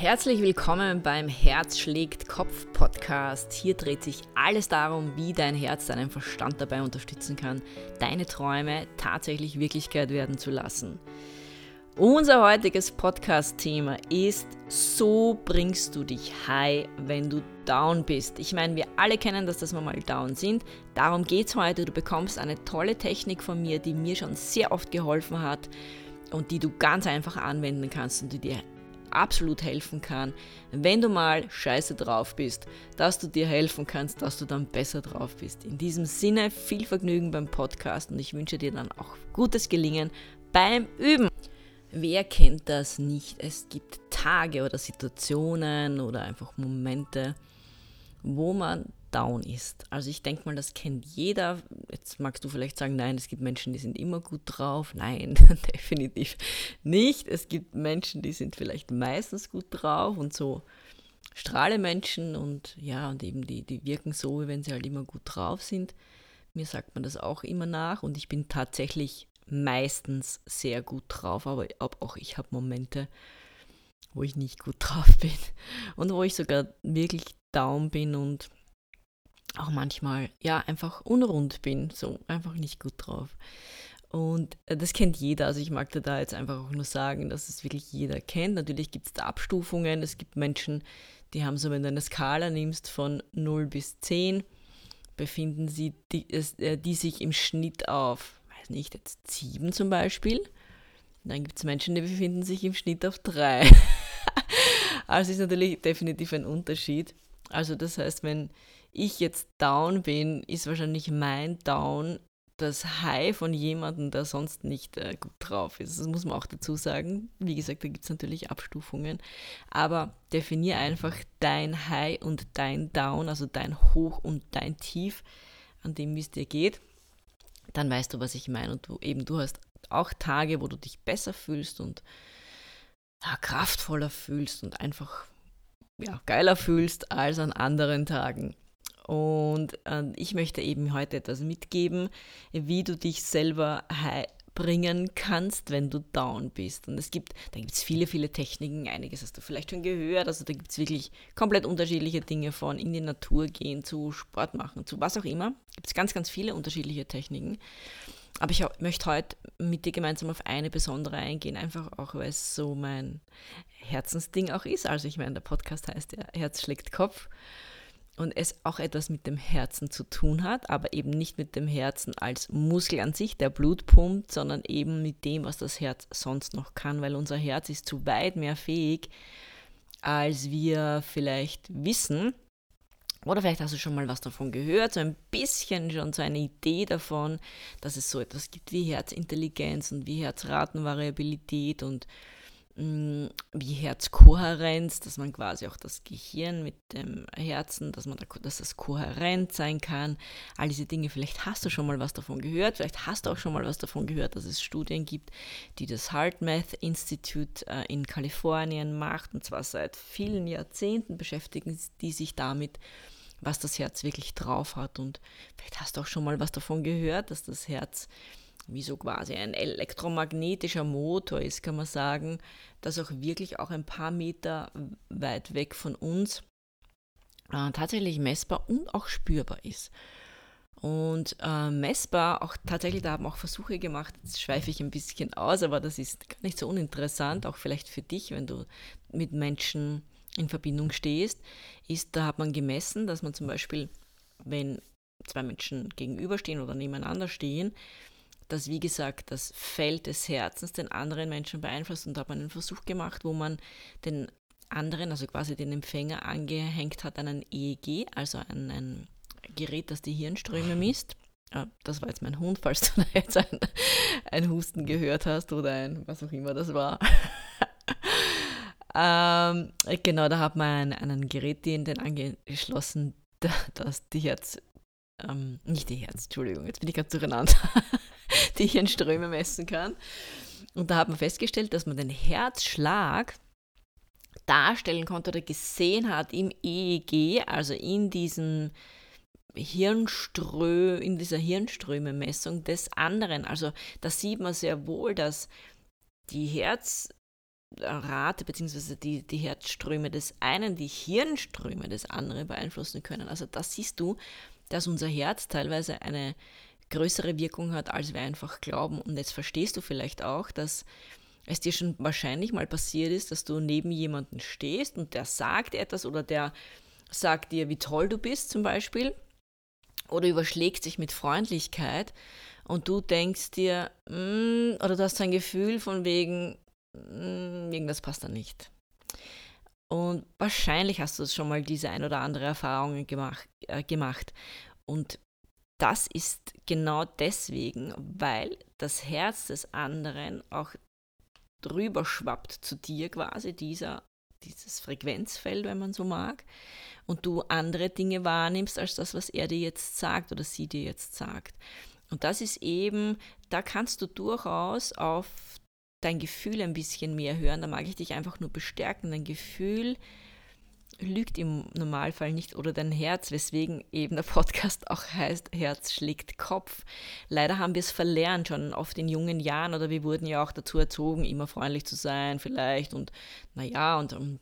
Herzlich willkommen beim Herz schlägt Kopf Podcast. Hier dreht sich alles darum, wie dein Herz deinen Verstand dabei unterstützen kann, deine Träume tatsächlich Wirklichkeit werden zu lassen. Unser heutiges Podcast-Thema ist, so bringst du dich high, wenn du down bist. Ich meine, wir alle kennen das, dass wir mal down sind. Darum geht es heute. Du bekommst eine tolle Technik von mir, die mir schon sehr oft geholfen hat und die du ganz einfach anwenden kannst und die dir absolut helfen kann, wenn du mal scheiße drauf bist, dass du dir helfen kannst, dass du dann besser drauf bist. In diesem Sinne viel Vergnügen beim Podcast und ich wünsche dir dann auch gutes Gelingen beim Üben. Wer kennt das nicht? Es gibt Tage oder Situationen oder einfach Momente, wo man down ist. Also ich denke mal, das kennt jeder. Jetzt magst du vielleicht sagen, nein, es gibt Menschen, die sind immer gut drauf. Nein, definitiv nicht. Es gibt Menschen, die sind vielleicht meistens gut drauf und so strahle Menschen und ja, und eben die, die wirken so, wie wenn sie halt immer gut drauf sind. Mir sagt man das auch immer nach und ich bin tatsächlich meistens sehr gut drauf, aber auch ich habe Momente, wo ich nicht gut drauf bin und wo ich sogar wirklich down bin und auch manchmal ja einfach unrund bin, so einfach nicht gut drauf. Und äh, das kennt jeder, also ich mag da jetzt einfach auch nur sagen, dass es wirklich jeder kennt. Natürlich gibt es da Abstufungen, es gibt Menschen, die haben so, wenn du eine Skala nimmst von 0 bis 10, befinden sie die, äh, die sich im Schnitt auf, weiß nicht, jetzt 7 zum Beispiel. Dann gibt es Menschen, die befinden sich im Schnitt auf 3. also ist natürlich definitiv ein Unterschied. Also das heißt, wenn ich jetzt down bin, ist wahrscheinlich mein Down das High von jemandem, der sonst nicht äh, gut drauf ist. Das muss man auch dazu sagen. Wie gesagt, da gibt es natürlich Abstufungen. Aber definier einfach dein High und dein Down, also dein Hoch und dein Tief, an dem es dir geht. Dann weißt du, was ich meine. Und du eben, du hast auch Tage, wo du dich besser fühlst und ja, kraftvoller fühlst und einfach ja, geiler fühlst als an anderen Tagen. Und äh, ich möchte eben heute etwas mitgeben, wie du dich selber bringen kannst, wenn du down bist. Und es gibt, da gibt es viele, viele Techniken. Einiges hast du vielleicht schon gehört. Also da gibt es wirklich komplett unterschiedliche Dinge von in die Natur gehen, zu Sport machen, zu was auch immer. Gibt es ganz, ganz viele unterschiedliche Techniken. Aber ich möchte heute mit dir gemeinsam auf eine besondere eingehen, einfach auch, weil es so mein Herzensding auch ist. Also ich meine, der Podcast heißt ja Herz schlägt Kopf und es auch etwas mit dem Herzen zu tun hat, aber eben nicht mit dem Herzen als Muskel an sich, der Blut pumpt, sondern eben mit dem, was das Herz sonst noch kann, weil unser Herz ist zu weit mehr fähig, als wir vielleicht wissen. Oder vielleicht hast du schon mal was davon gehört, so ein bisschen schon so eine Idee davon, dass es so etwas gibt wie Herzintelligenz und wie Herzratenvariabilität und wie Herzkohärenz, dass man quasi auch das Gehirn mit dem Herzen, dass man da, dass das kohärent sein kann. All diese Dinge, vielleicht hast du schon mal was davon gehört, vielleicht hast du auch schon mal was davon gehört, dass es Studien gibt, die das HeartMath Institute äh, in Kalifornien macht, und zwar seit vielen Jahrzehnten beschäftigen die sich damit, was das Herz wirklich drauf hat. Und vielleicht hast du auch schon mal was davon gehört, dass das Herz wie so quasi ein elektromagnetischer Motor ist, kann man sagen, das auch wirklich auch ein paar Meter weit weg von uns äh, tatsächlich messbar und auch spürbar ist. Und äh, messbar, auch tatsächlich, da haben auch Versuche gemacht, jetzt schweife ich ein bisschen aus, aber das ist gar nicht so uninteressant, auch vielleicht für dich, wenn du mit Menschen in Verbindung stehst, ist, da hat man gemessen, dass man zum Beispiel, wenn zwei Menschen gegenüberstehen oder nebeneinander stehen, dass, wie gesagt, das Feld des Herzens den anderen Menschen beeinflusst. Und da hat man einen Versuch gemacht, wo man den anderen, also quasi den Empfänger, angehängt hat an ein EEG, also an ein Gerät, das die Hirnströme misst. Das war jetzt mein Hund, falls du da jetzt ein, ein Husten gehört hast oder ein, was auch immer das war. ähm, genau, da hat man ein, ein Gerät den, den angeschlossen, das die Herz, ähm, nicht die Herz, Entschuldigung, jetzt bin ich ganz durcheinander, die Hirnströme messen kann. Und da hat man festgestellt, dass man den Herzschlag darstellen konnte oder gesehen hat im EEG, also in diesen Hirnströ, in dieser Hirnströmemessung des anderen. Also da sieht man sehr wohl, dass die Herz, Rate bzw. Die, die Herzströme des einen die Hirnströme des anderen beeinflussen können. Also da siehst du, dass unser Herz teilweise eine größere Wirkung hat, als wir einfach glauben. Und jetzt verstehst du vielleicht auch, dass es dir schon wahrscheinlich mal passiert ist, dass du neben jemanden stehst und der sagt etwas oder der sagt dir, wie toll du bist zum Beispiel oder überschlägt sich mit Freundlichkeit und du denkst dir, mm, oder du hast ein Gefühl von wegen, mm, irgendwas passt da nicht. Und wahrscheinlich hast du schon mal diese ein oder andere Erfahrung gemacht, äh, gemacht. Und das ist genau deswegen, weil das Herz des anderen auch drüber schwappt zu dir quasi, dieser, dieses Frequenzfeld, wenn man so mag, und du andere Dinge wahrnimmst als das, was er dir jetzt sagt oder sie dir jetzt sagt. Und das ist eben, da kannst du durchaus auf dein Gefühl ein bisschen mehr hören. Da mag ich dich einfach nur bestärken. Dein Gefühl lügt im Normalfall nicht oder dein Herz, weswegen eben der Podcast auch heißt, Herz schlägt Kopf. Leider haben wir es verlernt, schon oft in jungen Jahren oder wir wurden ja auch dazu erzogen, immer freundlich zu sein vielleicht und naja und, und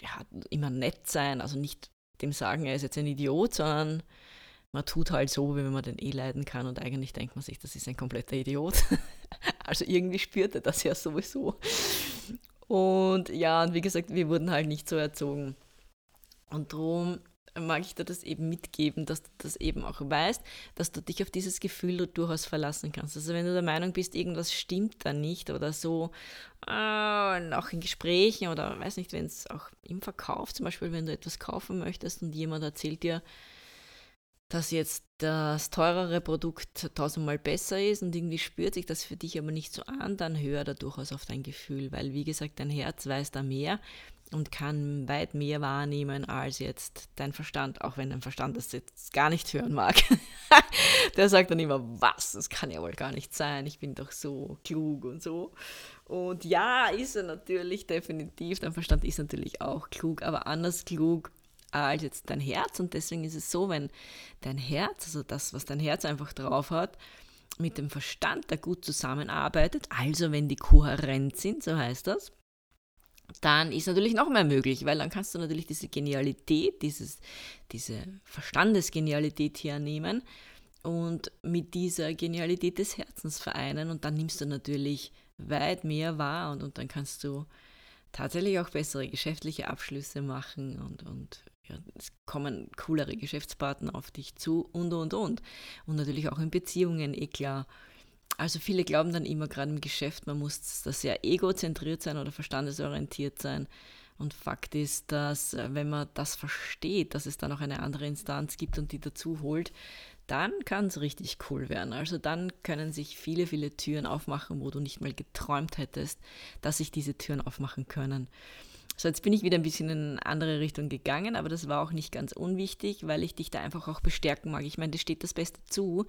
ja, immer nett sein, also nicht dem sagen, er ist jetzt ein Idiot, sondern man tut halt so, wie wenn man den eh leiden kann und eigentlich denkt man sich, das ist ein kompletter Idiot. also irgendwie spürt er das ja sowieso. Und ja, und wie gesagt, wir wurden halt nicht so erzogen. Und darum mag ich dir das eben mitgeben, dass du das eben auch weißt, dass du dich auf dieses Gefühl durchaus verlassen kannst. Also wenn du der Meinung bist, irgendwas stimmt da nicht oder so, äh, auch in Gesprächen oder weiß nicht, wenn es auch im Verkauf zum Beispiel, wenn du etwas kaufen möchtest und jemand erzählt dir, dass jetzt das teurere Produkt tausendmal besser ist und irgendwie spürt sich das für dich aber nicht so an, dann hör da durchaus auf dein Gefühl, weil wie gesagt, dein Herz weiß da mehr und kann weit mehr wahrnehmen als jetzt dein Verstand, auch wenn dein Verstand das jetzt gar nicht hören mag. Der sagt dann immer, was, das kann ja wohl gar nicht sein, ich bin doch so klug und so. Und ja, ist er natürlich definitiv, dein Verstand ist natürlich auch klug, aber anders klug als jetzt dein Herz. Und deswegen ist es so, wenn dein Herz, also das, was dein Herz einfach drauf hat, mit dem Verstand da gut zusammenarbeitet, also wenn die kohärent sind, so heißt das, dann ist natürlich noch mehr möglich, weil dann kannst du natürlich diese Genialität, dieses, diese Verstandesgenialität hernehmen und mit dieser Genialität des Herzens vereinen und dann nimmst du natürlich weit mehr wahr und, und dann kannst du tatsächlich auch bessere geschäftliche Abschlüsse machen und, und ja, es kommen coolere Geschäftspartner auf dich zu und und und. Und natürlich auch in Beziehungen, eh klar also viele glauben dann immer gerade im Geschäft, man muss da sehr egozentriert sein oder verstandesorientiert sein. Und Fakt ist, dass äh, wenn man das versteht, dass es da noch eine andere Instanz gibt und die dazu holt, dann kann es richtig cool werden. Also dann können sich viele, viele Türen aufmachen, wo du nicht mal geträumt hättest, dass sich diese Türen aufmachen können. So, jetzt bin ich wieder ein bisschen in eine andere Richtung gegangen, aber das war auch nicht ganz unwichtig, weil ich dich da einfach auch bestärken mag. Ich meine, dir steht das Beste zu.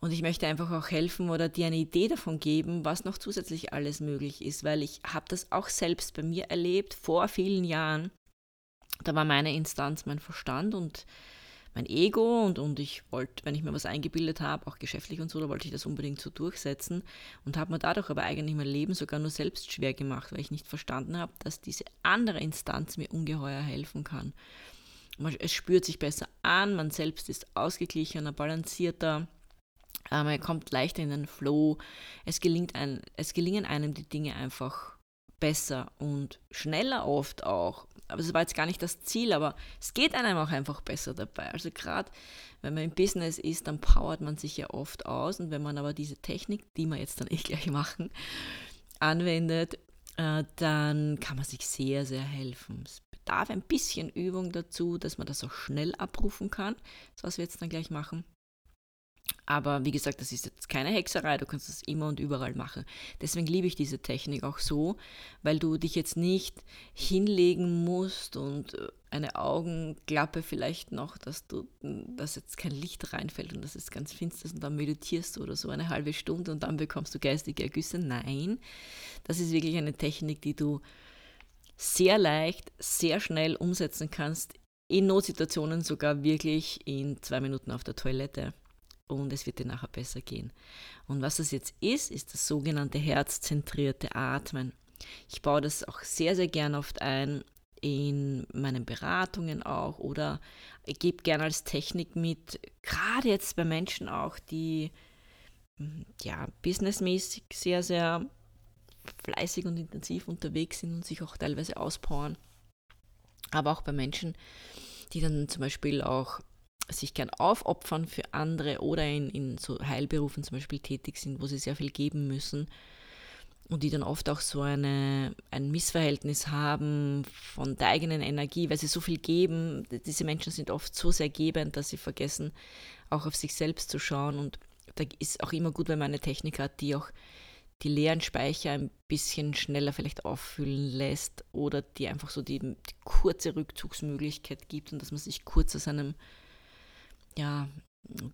Und ich möchte einfach auch helfen oder dir eine Idee davon geben, was noch zusätzlich alles möglich ist, weil ich habe das auch selbst bei mir erlebt vor vielen Jahren. Da war meine Instanz mein Verstand und mein Ego und, und ich wollte, wenn ich mir was eingebildet habe, auch geschäftlich und so, da wollte ich das unbedingt so durchsetzen und habe mir dadurch aber eigentlich mein Leben sogar nur selbst schwer gemacht, weil ich nicht verstanden habe, dass diese andere Instanz mir ungeheuer helfen kann. Es spürt sich besser an, man selbst ist ausgeglichener, balancierter äh, man kommt leichter in den Flow. Es, gelingt ein, es gelingen einem die Dinge einfach besser und schneller oft auch. Aber es war jetzt gar nicht das Ziel, aber es geht einem auch einfach besser dabei. Also gerade wenn man im Business ist, dann powert man sich ja oft aus. Und wenn man aber diese Technik, die wir jetzt dann eh gleich machen, anwendet, äh, dann kann man sich sehr, sehr helfen. Es bedarf ein bisschen Übung dazu, dass man das auch schnell abrufen kann. Das, was wir jetzt dann gleich machen. Aber wie gesagt, das ist jetzt keine Hexerei, du kannst das immer und überall machen. Deswegen liebe ich diese Technik auch so, weil du dich jetzt nicht hinlegen musst und äh, eine Augenklappe vielleicht noch, dass du, dass jetzt kein Licht reinfällt und dass es ganz finster ist und dann meditierst du oder so eine halbe Stunde und dann bekommst du geistige Ergüsse. Nein, das ist wirklich eine Technik, die du sehr leicht, sehr schnell umsetzen kannst, in Notsituationen sogar wirklich in zwei Minuten auf der Toilette und es wird dir nachher besser gehen. Und was das jetzt ist, ist das sogenannte herzzentrierte Atmen. Ich baue das auch sehr, sehr gern oft ein in meinen Beratungen auch oder gebe gerne als Technik mit, gerade jetzt bei Menschen auch, die hm, ja businessmäßig sehr, sehr fleißig und intensiv unterwegs sind und sich auch teilweise auspowern. Aber auch bei Menschen, die dann zum Beispiel auch sich gern aufopfern für andere oder in, in so Heilberufen zum Beispiel tätig sind, wo sie sehr viel geben müssen und die dann oft auch so eine, ein Missverhältnis haben von der eigenen Energie, weil sie so viel geben. Diese Menschen sind oft so sehr gebend, dass sie vergessen, auch auf sich selbst zu schauen. Und da ist auch immer gut, wenn man eine Technik hat, die auch die leeren Speicher ein bisschen schneller vielleicht auffüllen lässt oder die einfach so die, die kurze Rückzugsmöglichkeit gibt und dass man sich kurz aus einem ja,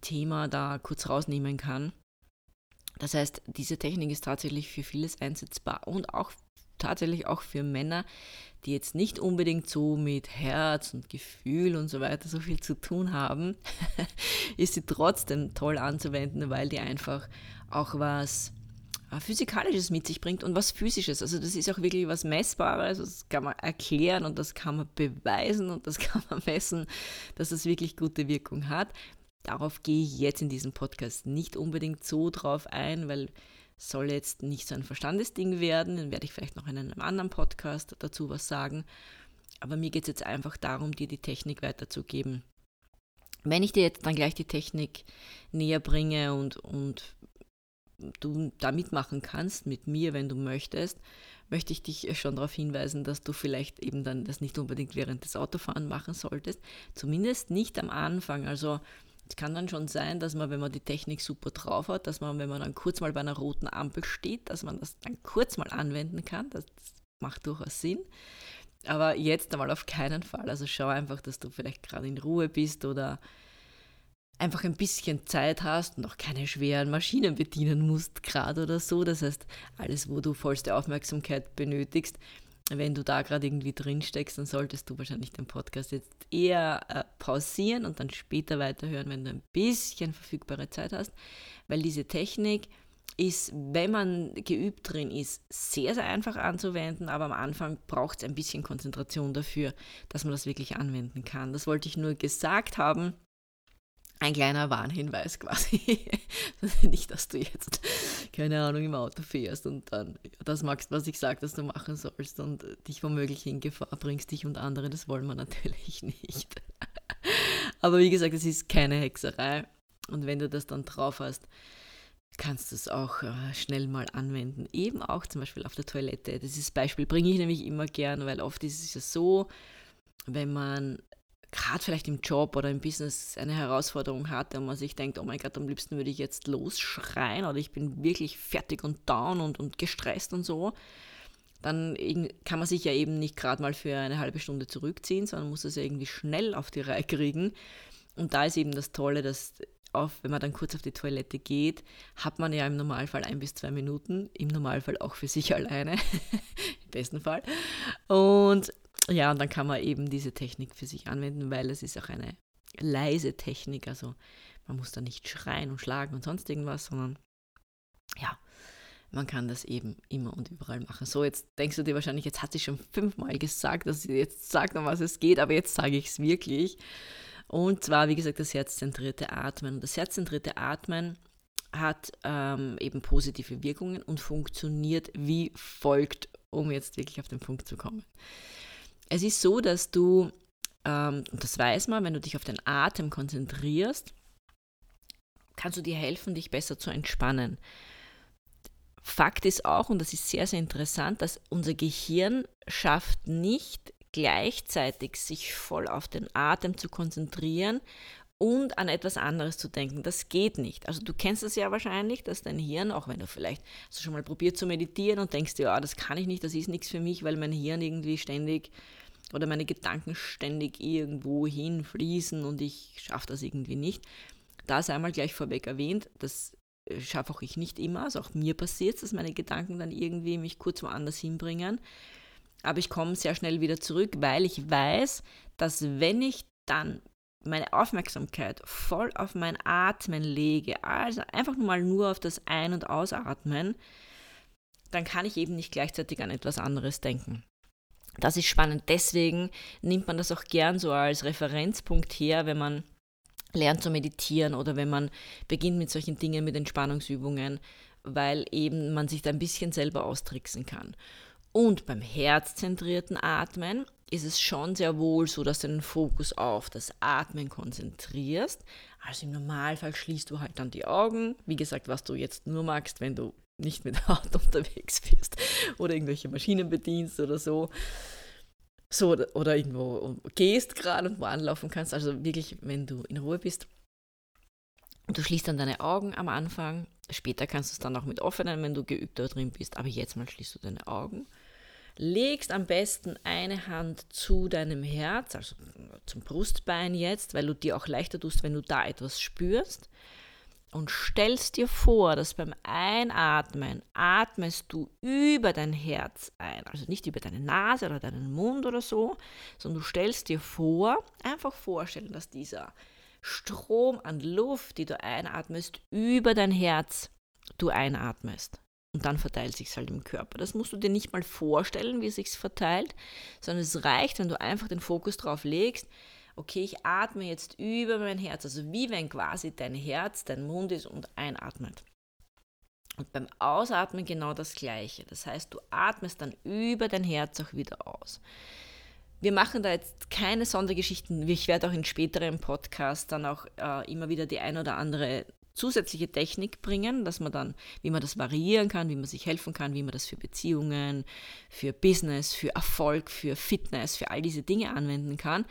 Thema da kurz rausnehmen kann. Das heißt, diese Technik ist tatsächlich für vieles einsetzbar und auch tatsächlich auch für Männer, die jetzt nicht unbedingt so mit Herz und Gefühl und so weiter so viel zu tun haben, ist sie trotzdem toll anzuwenden, weil die einfach auch was Physikalisches mit sich bringt und was Physisches. Also das ist auch wirklich was Messbares, das kann man erklären und das kann man beweisen und das kann man messen, dass es wirklich gute Wirkung hat. Darauf gehe ich jetzt in diesem Podcast nicht unbedingt so drauf ein, weil soll jetzt nicht so ein Verstandesding werden. Dann werde ich vielleicht noch in einem anderen Podcast dazu was sagen. Aber mir geht es jetzt einfach darum, dir die Technik weiterzugeben. Wenn ich dir jetzt dann gleich die Technik näher bringe und, und du da mitmachen kannst mit mir, wenn du möchtest, möchte ich dich schon darauf hinweisen, dass du vielleicht eben dann das nicht unbedingt während des Autofahren machen solltest. Zumindest nicht am Anfang. Also es kann dann schon sein, dass man, wenn man die Technik super drauf hat, dass man, wenn man dann kurz mal bei einer roten Ampel steht, dass man das dann kurz mal anwenden kann. Das, macht durchaus Sinn. Aber jetzt einmal auf keinen Fall. Also schau einfach, dass du vielleicht gerade in Ruhe bist oder einfach ein bisschen Zeit hast und auch keine schweren Maschinen bedienen musst gerade oder so. Das heißt, alles, wo du vollste Aufmerksamkeit benötigst, wenn du da gerade irgendwie drin steckst, dann solltest du wahrscheinlich den Podcast jetzt eher äh, pausieren und dann später weiterhören, wenn du ein bisschen verfügbare Zeit hast, weil diese Technik ist, wenn man geübt drin ist, sehr, sehr einfach anzuwenden, aber am Anfang braucht es ein bisschen Konzentration dafür, dass man das wirklich anwenden kann. Das wollte ich nur gesagt haben ein kleiner Warnhinweis quasi. Nicht, dass du jetzt, keine Ahnung, im Auto fährst und dann das magst, was ich sage, dass du machen sollst und dich womöglich in Gefahr bringst, dich und andere, das wollen wir natürlich nicht. Aber wie gesagt, es ist keine Hexerei und wenn du das dann drauf hast, kannst du es auch äh, schnell mal anwenden. Eben auch zum Beispiel auf der Toilette. Dieses Beispiel bringe ich nämlich immer gern, weil oft ist es ja so, wenn man gerade vielleicht im Job oder im Business eine Herausforderung hatte und man sich denkt, oh mein Gott, am liebsten würde ich jetzt losschreien oder ich bin wirklich fertig und down und, und gestresst und so, dann kann man sich ja eben nicht gerade mal für eine halbe Stunde zurückziehen, sondern muss es ja irgendwie schnell auf die Reihe kriegen. Und da ist eben das Tolle, dass auf, wenn man dann kurz auf die Toilette geht, hat man ja im Normalfall ein bis zwei Minuten, im Normalfall auch für sich alleine, im besten Fall. Und ja, und dann kann man eben diese Technik für sich anwenden, weil es ist auch eine leise Technik. Also man muss da nicht schreien und schlagen und sonst irgendwas, sondern ja, man kann das eben immer und überall machen. So, jetzt denkst du dir wahrscheinlich, jetzt hat sie schon fünfmal gesagt, dass sie jetzt sagt, um was es geht, aber jetzt sage ich es wirklich. Und zwar, wie gesagt, das herzzentrierte Atmen. Und das herzzentrierte Atmen hat ähm, eben positive Wirkungen und funktioniert wie folgt, um jetzt wirklich auf den Punkt zu kommen. Es ist so, dass du, ähm, und das weiß man, wenn du dich auf den Atem konzentrierst, kannst du dir helfen, dich besser zu entspannen. Fakt ist auch, und das ist sehr, sehr interessant, dass unser Gehirn schafft nicht gleichzeitig sich voll auf den Atem zu konzentrieren und an etwas anderes zu denken. Das geht nicht. Also du kennst es ja wahrscheinlich, dass dein Hirn, auch wenn du vielleicht hast du schon mal probiert zu meditieren und denkst, ja, das kann ich nicht, das ist nichts für mich, weil mein Hirn irgendwie ständig oder meine Gedanken ständig irgendwo hinfließen und ich schaffe das irgendwie nicht. Da ist einmal gleich vorweg erwähnt, das äh, schaffe auch ich nicht immer. Also auch mir passiert es, dass meine Gedanken dann irgendwie mich kurz woanders hinbringen. Aber ich komme sehr schnell wieder zurück, weil ich weiß, dass wenn ich dann meine Aufmerksamkeit voll auf mein Atmen lege, also einfach nur mal nur auf das Ein- und Ausatmen, dann kann ich eben nicht gleichzeitig an etwas anderes denken. Das ist spannend. Deswegen nimmt man das auch gern so als Referenzpunkt her, wenn man lernt zu meditieren oder wenn man beginnt mit solchen Dingen, mit Entspannungsübungen, weil eben man sich da ein bisschen selber austricksen kann. Und beim herzzentrierten Atmen ist es schon sehr wohl so, dass du den Fokus auf das Atmen konzentrierst. Also im Normalfall schließt du halt dann die Augen. Wie gesagt, was du jetzt nur magst, wenn du nicht mit der Auto unterwegs bist oder irgendwelche Maschinen bedienst oder so. So, oder irgendwo gehst gerade und wo anlaufen kannst. Also wirklich, wenn du in Ruhe bist. Du schließt dann deine Augen am Anfang. Später kannst du es dann auch mit offenen, wenn du geübter drin bist. Aber jetzt mal schließt du deine Augen. Legst am besten eine Hand zu deinem Herz, also zum Brustbein jetzt, weil du dir auch leichter tust, wenn du da etwas spürst und stellst dir vor, dass beim Einatmen atmest du über dein Herz ein, also nicht über deine Nase oder deinen Mund oder so, sondern du stellst dir vor, einfach vorstellen, dass dieser Strom an Luft, die du einatmest, über dein Herz du einatmest. Und dann verteilt sich halt im Körper. Das musst du dir nicht mal vorstellen, wie es sich verteilt, sondern es reicht, wenn du einfach den Fokus drauf legst, okay, ich atme jetzt über mein Herz, also wie wenn quasi dein Herz dein Mund ist und einatmet. Und beim Ausatmen genau das Gleiche. Das heißt, du atmest dann über dein Herz auch wieder aus. Wir machen da jetzt keine Sondergeschichten. Ich werde auch in späteren Podcasts dann auch äh, immer wieder die ein oder andere zusätzliche Technik bringen, dass man dann, wie man das variieren kann, wie man sich helfen kann, wie man das für Beziehungen, für Business, für Erfolg, für Fitness, für all diese Dinge anwenden kann.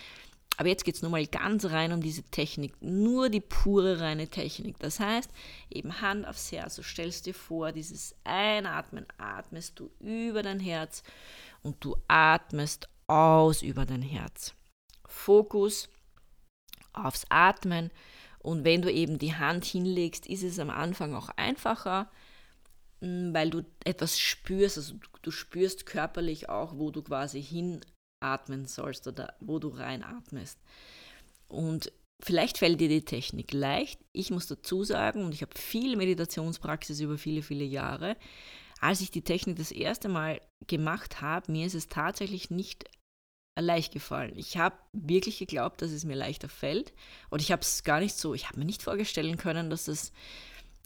Aber jetzt geht es nur mal ganz rein um diese Technik, nur die pure reine Technik. Das heißt, eben Hand aufs Herz, du stellst dir vor, dieses Einatmen atmest du über dein Herz und du atmest aus über dein Herz. Fokus aufs Atmen und wenn du eben die Hand hinlegst, ist es am Anfang auch einfacher, mm, weil du etwas spürst, also du spürst körperlich auch, wo du quasi hin atmen sollst oder wo du reinatmest. Und vielleicht fällt dir die Technik leicht. Ich muss dazu sagen, und ich habe viel Meditationspraxis über viele, viele Jahre, als ich die Technik das erste Mal gemacht habe, mir ist es tatsächlich nicht leicht gefallen. Ich habe wirklich geglaubt, dass es mir leichter fällt. Und ich habe es gar nicht so, ich habe mir nicht vorstellen können, dass es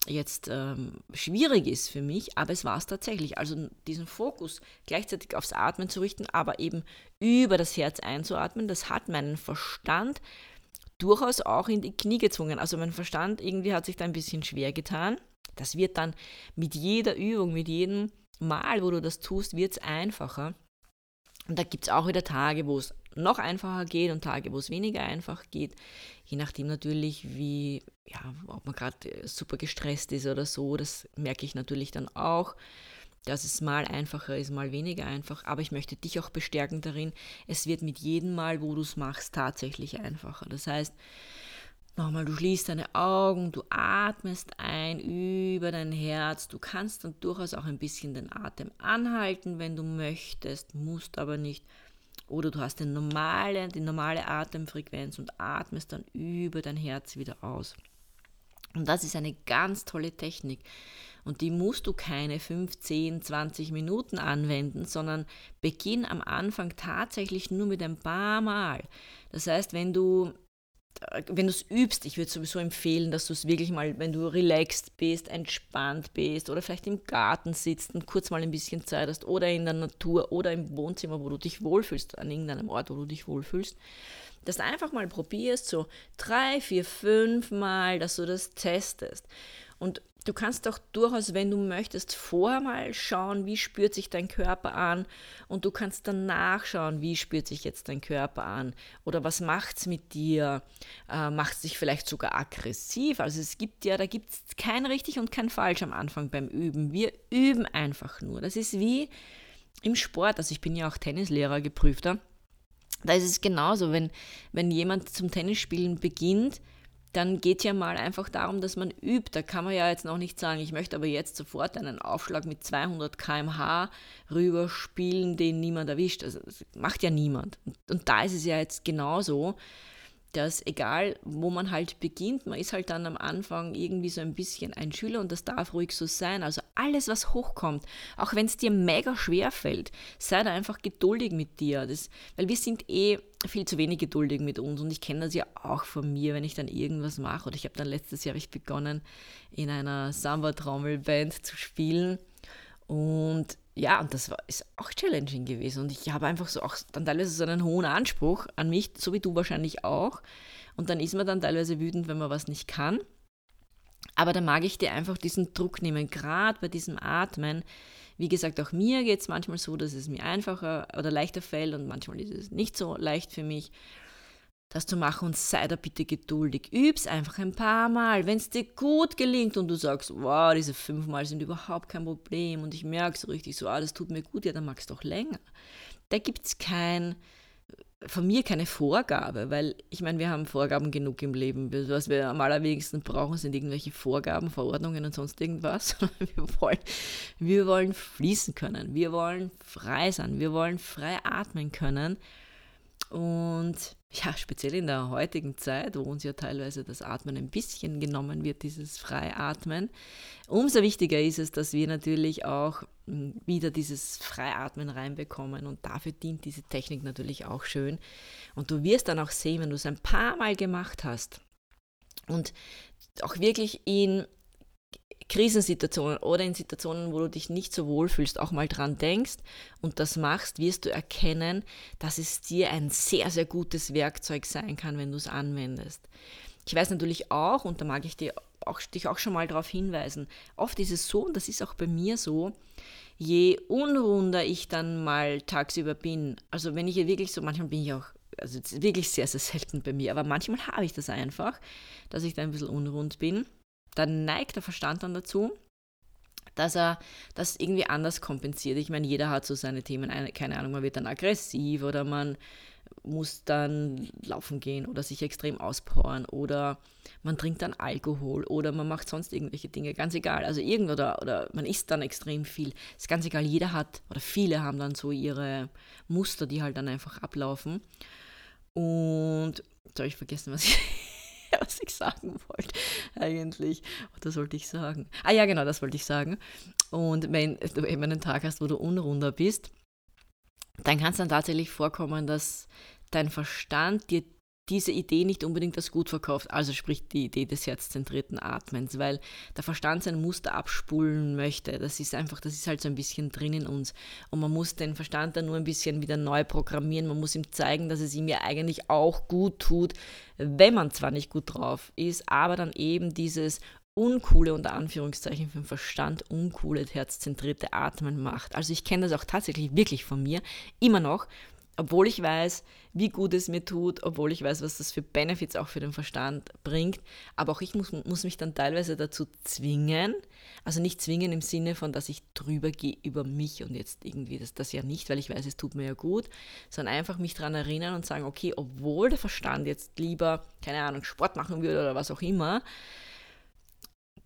jetzt ähm, schwierig ist für mich, aber es war es tatsächlich. Also diesen Fokus gleichzeitig aufs Atmen zu richten, aber eben über das Herz einzuatmen, das hat meinen Verstand durchaus auch in die Knie gezwungen. Also mein Verstand irgendwie hat sich da ein bisschen schwer getan. Das wird dann mit jeder Übung, mit jedem Mal, wo du das tust, wird es einfacher. Und da gibt es auch wieder Tage, wo es noch einfacher geht und Tage, wo es weniger einfach geht. Je nachdem natürlich, wie, ja, ob man gerade super gestresst ist oder so. Das merke ich natürlich dann auch, dass es mal einfacher ist, mal weniger einfach. Aber ich möchte dich auch bestärken darin, es wird mit jedem Mal, wo du es machst, tatsächlich einfacher. Das heißt, Nochmal, du schließt deine Augen, du atmest ein über dein Herz. Du kannst dann durchaus auch ein bisschen den Atem anhalten, wenn du möchtest, musst aber nicht. Oder du hast den normale, die normale Atemfrequenz und atmest dann über dein Herz wieder aus. Und das ist eine ganz tolle Technik. Und die musst du keine 15, 20 Minuten anwenden, sondern beginn am Anfang tatsächlich nur mit ein paar Mal. Das heißt, wenn du wenn du es übst, ich würde sowieso empfehlen, dass du es wirklich mal, wenn du relaxed bist, entspannt bist oder vielleicht im Garten sitzt und kurz mal ein bisschen Zeit hast oder in der Natur oder im Wohnzimmer, wo du dich wohlfühlst, an irgendeinem Ort, wo du dich wohlfühlst, dass du einfach mal probierst, so drei, vier, fünf Mal, dass du das testest. Und Du kannst auch durchaus, wenn du möchtest, vorher mal schauen, wie spürt sich dein Körper an und du kannst dann nachschauen, wie spürt sich jetzt dein Körper an oder was macht es mit dir, äh, macht es dich vielleicht sogar aggressiv. Also es gibt ja, da gibt es kein richtig und kein falsch am Anfang beim Üben. Wir üben einfach nur. Das ist wie im Sport, also ich bin ja auch Tennislehrer geprüfter. Da ist es genauso, wenn, wenn jemand zum Tennisspielen beginnt, dann geht es ja mal einfach darum, dass man übt. Da kann man ja jetzt noch nicht sagen, ich möchte aber jetzt sofort einen Aufschlag mit 200 km/h rüberspielen, den niemand erwischt. Also das macht ja niemand. Und, und da ist es ja jetzt genauso, dass egal, wo man halt beginnt, man ist halt dann am Anfang irgendwie so ein bisschen ein Schüler und das darf ruhig so sein. Also alles, was hochkommt, auch wenn es dir mega schwer fällt, sei da einfach geduldig mit dir. Das, weil wir sind eh viel zu wenig geduldig mit uns und ich kenne das ja auch von mir, wenn ich dann irgendwas mache. Oder ich habe dann letztes Jahr ich begonnen, in einer Samba-Trommelband zu spielen und ja, und das war, ist auch challenging gewesen. Und ich habe einfach so auch dann teilweise so einen hohen Anspruch an mich, so wie du wahrscheinlich auch. Und dann ist man dann teilweise wütend, wenn man was nicht kann. Aber da mag ich dir einfach diesen Druck nehmen, gerade bei diesem Atmen. Wie gesagt, auch mir geht es manchmal so, dass es mir einfacher oder leichter fällt und manchmal ist es nicht so leicht für mich das zu machen und sei da bitte geduldig. Üb's einfach ein paar Mal. Wenn es dir gut gelingt und du sagst, wow, diese fünf Mal sind überhaupt kein Problem und ich merke so richtig so, ah, das tut mir gut, ja, dann magst du doch länger. Da gibt es kein, von mir keine Vorgabe, weil ich meine, wir haben Vorgaben genug im Leben. Was wir am allerwenigsten brauchen, sind irgendwelche Vorgaben, Verordnungen und sonst irgendwas. Wir wollen, wir wollen fließen können, wir wollen frei sein, wir wollen frei atmen können. Und ja, speziell in der heutigen Zeit, wo uns ja teilweise das Atmen ein bisschen genommen wird, dieses Freiatmen, umso wichtiger ist es, dass wir natürlich auch hm, wieder dieses Freiatmen reinbekommen und dafür dient diese Technik natürlich auch schön. Und du wirst dann auch sehen, wenn du es ein paar Mal gemacht hast und auch wirklich in Krisensituationen oder in Situationen, wo du dich nicht so wohl fühlst, auch mal dran denkst und das machst, wirst du erkennen, dass es dir ein sehr, sehr gutes Werkzeug sein kann, wenn du es anwendest. Ich weiß natürlich auch, und da mag ich dir auch, dich auch schon mal darauf hinweisen, oft ist es so, und das ist auch bei mir so, je unrunder ich dann mal tagsüber bin, also wenn ich wirklich so, manchmal bin ich auch also wirklich sehr, sehr selten bei mir, aber manchmal habe ich das einfach, dass ich da ein bisschen unrund bin dann neigt der Verstand dann dazu, dass er das irgendwie anders kompensiert. Ich meine, jeder hat so seine Themen, keine Ahnung, man wird dann aggressiv oder man muss dann laufen gehen oder sich extrem auspowern oder man trinkt dann Alkohol oder man macht sonst irgendwelche Dinge, ganz egal. Also irgend oder, oder man isst dann extrem viel. Ist ganz egal, jeder hat oder viele haben dann so ihre Muster, die halt dann einfach ablaufen. Und jetzt habe ich vergessen, was ich was ich sagen wollte eigentlich. Oder sollte ich sagen? Ah ja, genau, das wollte ich sagen. Und wenn du eben einen Tag hast, wo du unrunder bist, dann kann es dann tatsächlich vorkommen, dass dein Verstand dir diese Idee nicht unbedingt als gut verkauft, also sprich die Idee des herzzentrierten Atmens, weil der Verstand sein Muster abspulen möchte. Das ist einfach, das ist halt so ein bisschen drin in uns. Und man muss den Verstand dann nur ein bisschen wieder neu programmieren. Man muss ihm zeigen, dass es ihm ja eigentlich auch gut tut, wenn man zwar nicht gut drauf ist, aber dann eben dieses uncoole, unter Anführungszeichen für den Verstand, uncoole, herzzentrierte Atmen macht. Also ich kenne das auch tatsächlich wirklich von mir, immer noch, obwohl ich weiß, wie gut es mir tut, obwohl ich weiß, was das für Benefits auch für den Verstand bringt. Aber auch ich muss, muss mich dann teilweise dazu zwingen, also nicht zwingen im Sinne von, dass ich drüber gehe über mich und jetzt irgendwie das, das ja nicht, weil ich weiß, es tut mir ja gut, sondern einfach mich daran erinnern und sagen, okay, obwohl der Verstand jetzt lieber, keine Ahnung, Sport machen würde oder was auch immer,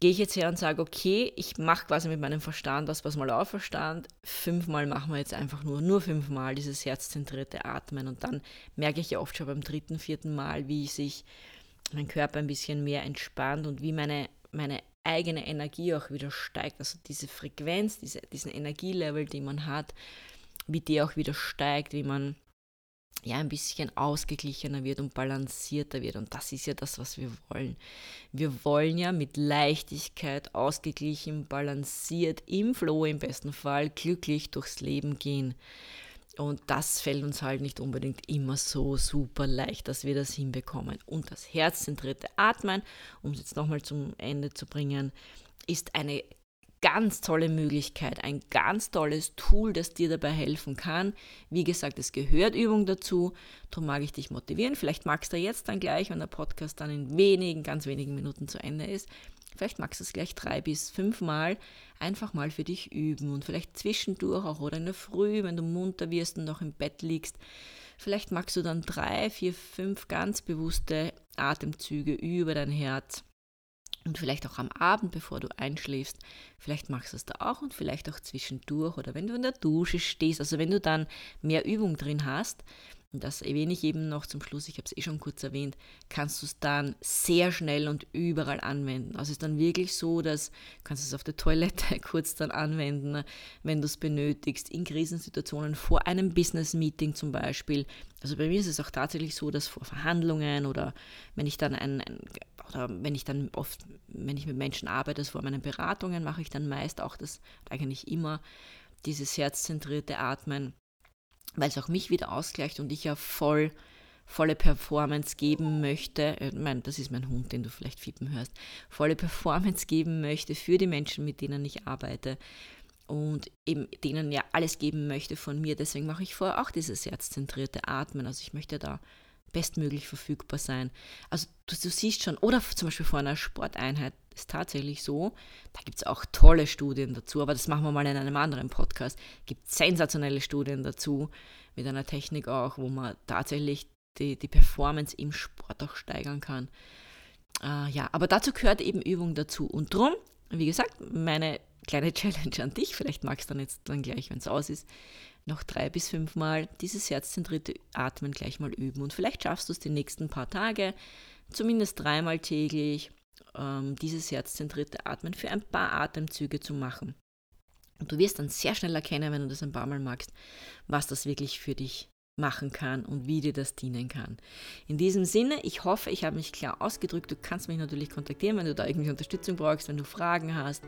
gehe ich jetzt her und sage, okay, ich mache quasi mit meinem Verstand das, was mal auferstand. Fünfmal machen wir jetzt einfach nur, nur fünfmal dieses herzzentrierte Atmen. Und dann merke ich ja oft schon beim dritten, vierten Mal, wie sich mein Körper ein bisschen mehr entspannt und wie meine, meine eigene Energie auch wieder steigt. Also diese Frequenz, diese, diesen Energielevel, den man hat, wie der auch wieder steigt, wie man ja, ein bisschen ausgeglichener wird und balancierter wird. Und das ist ja das, was wir wollen. Wir wollen ja mit Leichtigkeit, ausgeglichen, balanciert, im Flow im besten Fall, glücklich durchs Leben gehen. Und das fällt uns halt nicht unbedingt immer so super leicht, dass wir das hinbekommen. Und das herzzentrierte Atmen, um es jetzt nochmal zum Ende zu bringen, ist eine ganz tolle Möglichkeit, ein ganz tolles Tool, das dir dabei helfen kann. Wie gesagt, es gehört Übung dazu. Darum mag ich dich motivieren. Vielleicht magst du jetzt dann gleich, wenn der Podcast dann in wenigen, ganz wenigen Minuten zu Ende ist, vielleicht magst du es gleich drei bis fünf Mal einfach mal für dich üben und vielleicht zwischendurch auch oder in der Früh, wenn du munter wirst und noch im Bett liegst. Vielleicht magst du dann drei, vier, fünf ganz bewusste Atemzüge über dein Herz und vielleicht auch am Abend, bevor du einschläfst, vielleicht machst du es da auch und vielleicht auch zwischendurch oder wenn du in der Dusche stehst, also wenn du dann mehr Übung drin hast, und das erwähne ich eben noch zum Schluss, ich habe es eh schon kurz erwähnt, kannst du es dann sehr schnell und überall anwenden. Also es ist dann wirklich so, dass du es auf der Toilette kurz dann anwenden, wenn du es benötigst, in Krisensituationen, vor einem Business-Meeting zum Beispiel. Also bei mir ist es auch tatsächlich so, dass vor Verhandlungen oder wenn ich dann ein, ein oder wenn ich dann oft, wenn ich mit Menschen arbeite, vor meinen Beratungen, mache ich dann meist auch das, eigentlich immer, dieses herzzentrierte Atmen weil es auch mich wieder ausgleicht und ich ja voll volle Performance geben möchte, äh, mein, das ist mein Hund, den du vielleicht fiepen hörst, volle Performance geben möchte für die Menschen, mit denen ich arbeite und eben denen ja alles geben möchte von mir. Deswegen mache ich vorher auch dieses herzzentrierte Atmen. Also ich möchte da bestmöglich verfügbar sein. Also du, du siehst schon, oder zum Beispiel vor einer Sporteinheit ist tatsächlich so, da gibt es auch tolle Studien dazu, aber das machen wir mal in einem anderen Podcast. Es gibt sensationelle Studien dazu, mit einer Technik auch, wo man tatsächlich die, die Performance im Sport auch steigern kann. Äh, ja, aber dazu gehört eben Übung dazu. Und drum, wie gesagt, meine kleine Challenge an dich, vielleicht magst du dann jetzt dann gleich, wenn es aus ist, noch drei bis fünf Mal dieses herzzentrierte Atmen gleich mal üben. Und vielleicht schaffst du es die nächsten paar Tage, zumindest dreimal täglich, ähm, dieses herzzentrierte Atmen für ein paar Atemzüge zu machen. Und du wirst dann sehr schnell erkennen, wenn du das ein paar Mal magst, was das wirklich für dich machen kann und wie dir das dienen kann. In diesem Sinne, ich hoffe, ich habe mich klar ausgedrückt. Du kannst mich natürlich kontaktieren, wenn du da irgendwie Unterstützung brauchst, wenn du Fragen hast,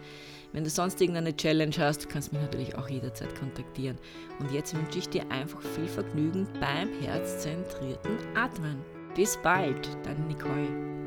wenn du sonst irgendeine Challenge hast, du kannst mich natürlich auch jederzeit kontaktieren. Und jetzt wünsche ich dir einfach viel Vergnügen beim herzzentrierten Atmen. Bis bald, deine Nicole.